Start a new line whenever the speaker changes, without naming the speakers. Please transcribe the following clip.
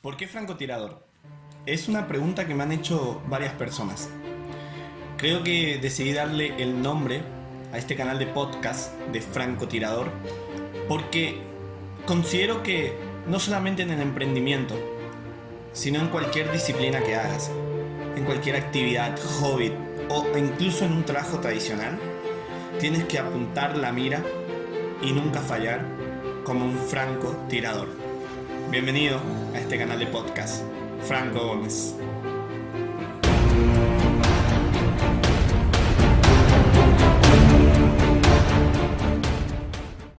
¿Por qué francotirador? Es una pregunta que me han hecho varias personas. Creo que decidí darle el nombre a este canal de podcast de francotirador porque considero que no solamente en el emprendimiento, sino en cualquier disciplina que hagas, en cualquier actividad, hobby o incluso en un trabajo tradicional, tienes que apuntar la mira y nunca fallar como un francotirador. Bienvenido a este canal de podcast, Franco Gómez.